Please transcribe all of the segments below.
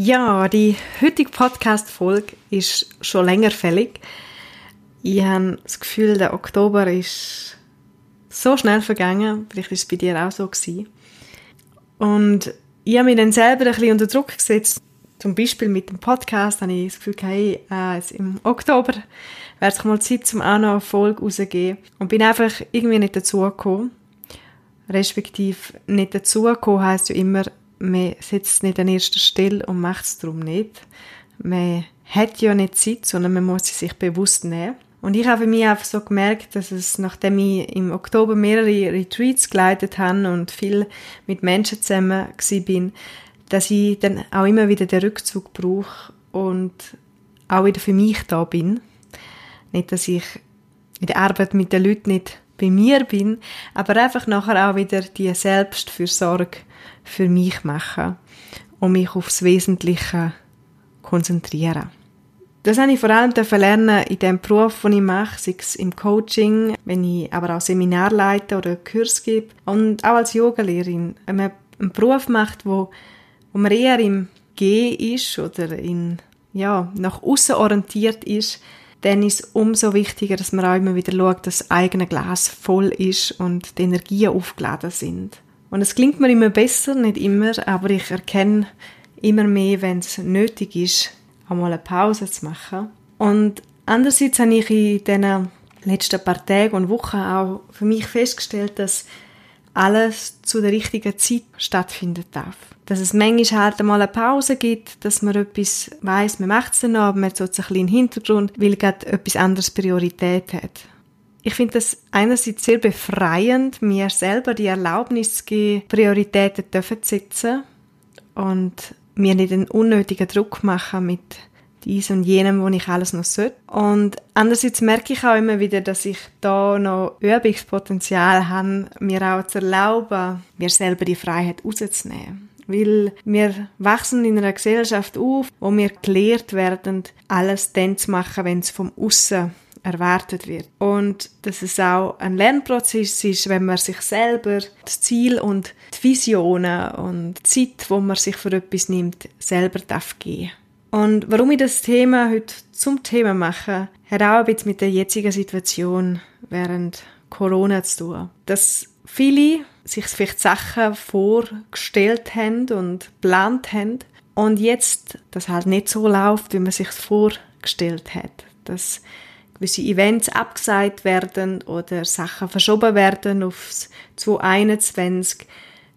Ja, die heutige Podcast-Folge ist schon länger fällig. Ich habe das Gefühl, der Oktober ist so schnell vergangen. Vielleicht ist es bei dir auch so gewesen. Und ich habe mich dann selber ein bisschen unter Druck gesetzt. Zum Beispiel mit dem Podcast habe ich das Gefühl, hey, äh, im Oktober wäre es mal Zeit, um auch noch eine Folge rauszugeben. Und bin einfach irgendwie nicht dazugekommen. Respektive nicht dazugekommen heisst ja immer, man sitzt nicht an erster Stelle und macht es darum nicht. Man hat ja nicht Zeit, sondern man muss sie sich bewusst nehmen. Und ich habe mich einfach so gemerkt, dass es, nachdem ich im Oktober mehrere Retreats geleitet habe und viel mit Menschen zusammen bin, dass ich dann auch immer wieder den Rückzug brauche und auch wieder für mich da bin. Nicht, dass ich in der Arbeit mit den Leuten nicht bei mir bin, aber einfach nachher auch wieder die Selbstfürsorge für mich machen und mich aufs Wesentliche konzentrieren. Das habe ich vor allem lernen in dem Beruf, den ich mache, sei es im Coaching, wenn ich aber auch Seminar leite oder Kurs gebe und auch als Yogalehrerin. Wenn man einen Beruf macht, wo, wo man eher im Gehen ist oder in, ja, nach außen orientiert ist, dann ist es umso wichtiger, dass man auch immer wieder schaut, dass das eigene Glas voll ist und die Energien aufgeladen sind. Und es klingt mir immer besser, nicht immer, aber ich erkenne immer mehr, wenn es nötig ist, einmal eine Pause zu machen. Und andererseits habe ich in diesen letzten paar Tagen und Wochen auch für mich festgestellt, dass alles zu der richtigen Zeit stattfinden darf. Dass es manchmal halt einmal eine Pause gibt, dass man etwas weiss, man macht es dann noch, aber man hat so ein bisschen Hintergrund, weil gerade etwas anderes Priorität hat. Ich finde das einerseits sehr befreiend, mir selber die Erlaubnis zu geben, Prioritäten zu setzen und mir nicht einen unnötigen Druck machen mit dies und jenem, wo ich alles noch sollte. Und andererseits merke ich auch immer wieder, dass ich da noch Übungspotenzial habe, mir auch zu erlauben, mir selber die Freiheit rauszunehmen. Weil wir wachsen in einer Gesellschaft auf, wo wir gelehrt werden, alles dann zu machen, wenn es vom Aussen erwartet wird. Und dass es auch ein Lernprozess ist, wenn man sich selber das Ziel und die Visionen und die Zeit, wo man sich für etwas nimmt, selber darf geben. Und warum ich das Thema heute zum Thema mache, hat auch ein bisschen mit der jetzigen Situation während Corona zu tun. Dass viele sich vielleicht Sachen vorgestellt haben und geplant haben und jetzt das halt nicht so läuft, wie man sich vorgestellt hat. Dass gewisse Events abgesagt werden oder Sachen verschoben werden aufs 2021,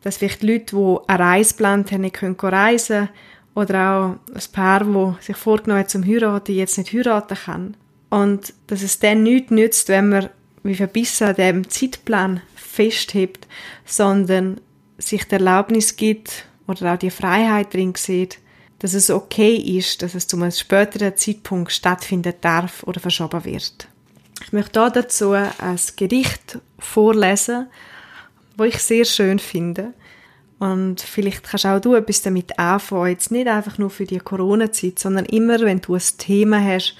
dass vielleicht Leute, die eine Reise haben, nicht können reisen oder auch ein Paar, das sich vorgenommen hat zum Heiraten, jetzt nicht heiraten kann. Und dass es dann nichts nützt, wenn man wie verbissen an dem Zeitplan festhebt, sondern sich die Erlaubnis gibt oder auch die Freiheit drin sieht, dass es okay ist, dass es zu einem späteren Zeitpunkt stattfinden darf oder verschoben wird. Ich möchte hier dazu ein Gedicht vorlesen, wo ich sehr schön finde. Und vielleicht kannst auch du etwas damit anfangen, jetzt nicht einfach nur für die Corona-Zeit, sondern immer, wenn du ein Thema hast,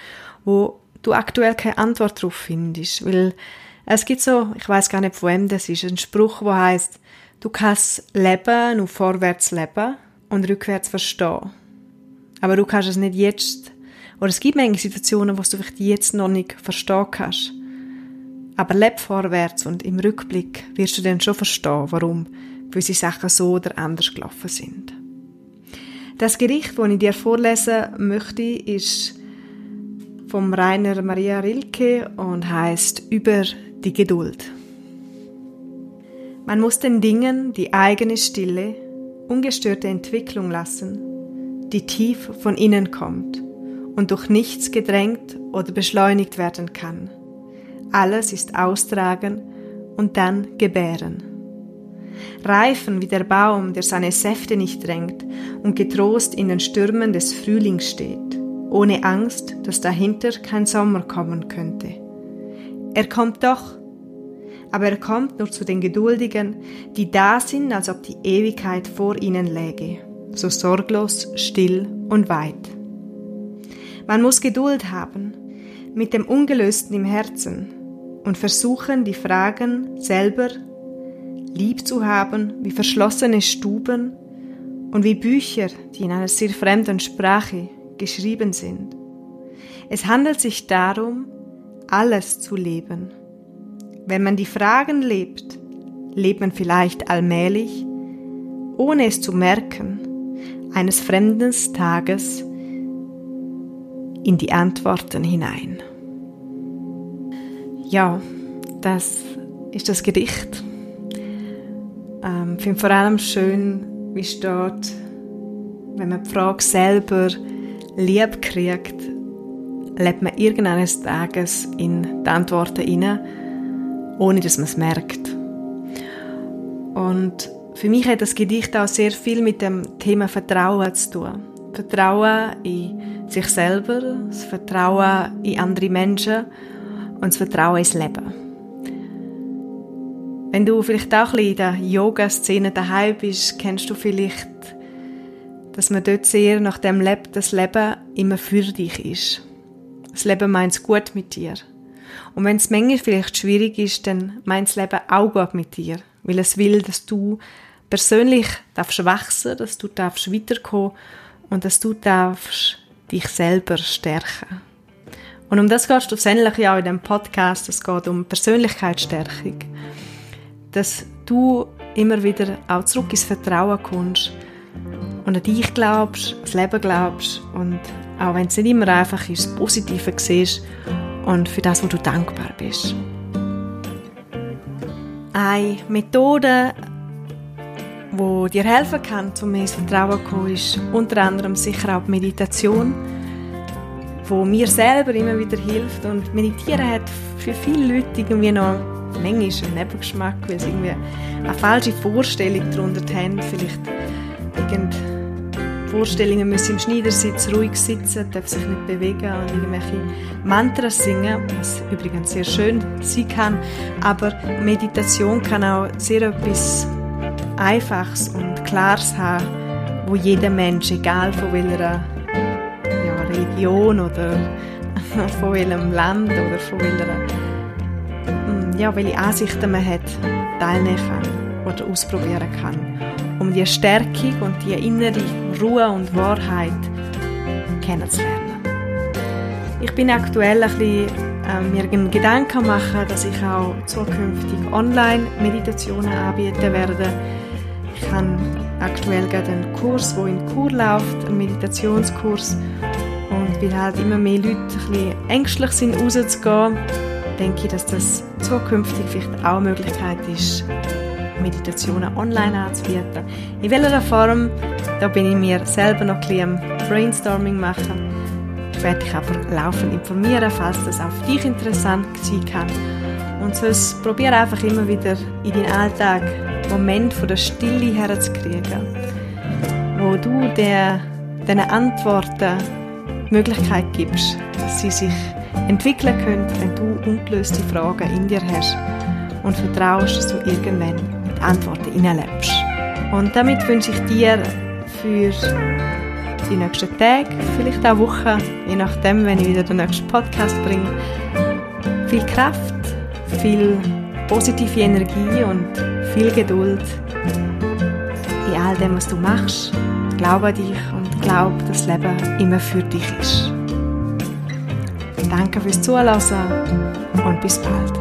wo du aktuell keine Antwort darauf findest. Weil es gibt so, ich weiß gar nicht von wem das ist, ein Spruch, wo heißt, du kannst leben, nur vorwärts leben und rückwärts verstehen. Aber du kannst es nicht jetzt. Oder es gibt manche Situationen, wo du vielleicht jetzt noch nicht verstehen kannst. Aber leb vorwärts und im Rückblick wirst du dann schon verstehen, warum gewisse Sachen so oder anders gelaufen sind. Das Gericht, das ich dir vorlesen möchte, ist vom Rainer Maria Rilke und heißt Über die Geduld. Man muss den Dingen die eigene Stille, ungestörte Entwicklung lassen die tief von innen kommt und durch nichts gedrängt oder beschleunigt werden kann. Alles ist austragen und dann gebären. Reifen wie der Baum, der seine Säfte nicht drängt und getrost in den Stürmen des Frühlings steht, ohne Angst, dass dahinter kein Sommer kommen könnte. Er kommt doch, aber er kommt nur zu den Geduldigen, die da sind, als ob die Ewigkeit vor ihnen läge, so sorglos, still und weit. Man muss Geduld haben, mit dem Ungelösten im Herzen und versuchen, die Fragen selber lieb zu haben, wie verschlossene Stuben und wie Bücher, die in einer sehr fremden Sprache geschrieben sind. Es handelt sich darum, alles zu leben. Wenn man die Fragen lebt, lebt man vielleicht allmählich, ohne es zu merken, eines fremden Tages in die Antworten hinein. Ja, das ist das Gedicht. Ähm, ich finde vor allem schön, wie steht, wenn man die Frage selber lieb kriegt, lebt man irgendeines Tages in die Antworten hinein, ohne dass man es merkt. Und für mich hat das Gedicht auch sehr viel mit dem Thema Vertrauen zu tun. Vertrauen in sich selber, das Vertrauen in andere Menschen und das Vertrauen ins Leben. Wenn du vielleicht auch ein bisschen in der Yoga-Szene daheim bist, kennst du vielleicht, dass man dort sehr nach dem lebt, das Leben immer für dich ist. Das Leben meint es gut mit dir. Und wenn es manchmal vielleicht schwierig ist, dann meint das Leben auch gut mit dir, weil es will, dass du persönlich darfst wachsen, dass du darfst weiterkommen und dass du darfst dich selber stärken. Und um das geht es ja auch in dem Podcast. Es geht um Persönlichkeitsstärkung. Dass du immer wieder auch zurück ins Vertrauen kommst und an dich glaubst, das Leben glaubst und auch wenn es nicht immer einfach ist, das Positive siehst und für das, wo du dankbar bist. Eine Methode, wo dir helfen kann, um mehr Vertrauen zu kommen, ist unter anderem sicher auch die Meditation, wo mir selber immer wieder hilft. Und Meditieren hat für viele Leute irgendwie noch manchmal einen Nebengeschmack, weil sie irgendwie eine falsche Vorstellung darunter haben. Vielleicht irgend Vorstellungen müssen im Schneidersitz ruhig sitzen, darf sich nicht bewegen und irgendwelche Mantras singen, was übrigens sehr schön sein kann. Aber Meditation kann auch sehr etwas Einfaches und Klares haben, wo jeder Mensch, egal von welcher ja, Religion oder von welchem Land oder von welcher, hm, ja, welche Ansichten man hat, teilnehmen kann oder ausprobieren kann, um die Stärkung und die innere Ruhe und Wahrheit kennenzulernen. Ich bin aktuell ein bisschen äh, mir einen Gedanken machen, dass ich auch zukünftig Online-Meditationen anbieten werde ich habe aktuell gerade einen Kurs, der in Kur läuft, einen Meditationskurs. Und weil halt immer mehr Leute ein bisschen ängstlich sind, rauszugehen, denke ich, dass das zukünftig vielleicht auch eine Möglichkeit ist, Meditationen online anzubieten. In welcher Form, da bin ich mir selber noch ein bisschen am Brainstorming machen. Ich werde dich aber laufend informieren, falls das auch für dich interessant sein kann. Und sonst probiere einfach immer wieder in deinen Alltag Moment von der Stille herzukriegen, wo du der, diesen Antworten die Möglichkeit gibst, dass sie sich entwickeln können, wenn du ungelöste Fragen in dir hast und vertraust, dass du irgendwann mit Antworten hineinlebst. Und damit wünsche ich dir für die nächsten Tage, vielleicht auch Wochen, je nachdem, wenn ich wieder den nächsten Podcast bringe, viel Kraft, viel positive Energie und viel Geduld in all dem, was du machst. Glaube an dich und glaube, dass das Leben immer für dich ist. Danke fürs Zuhören und bis bald.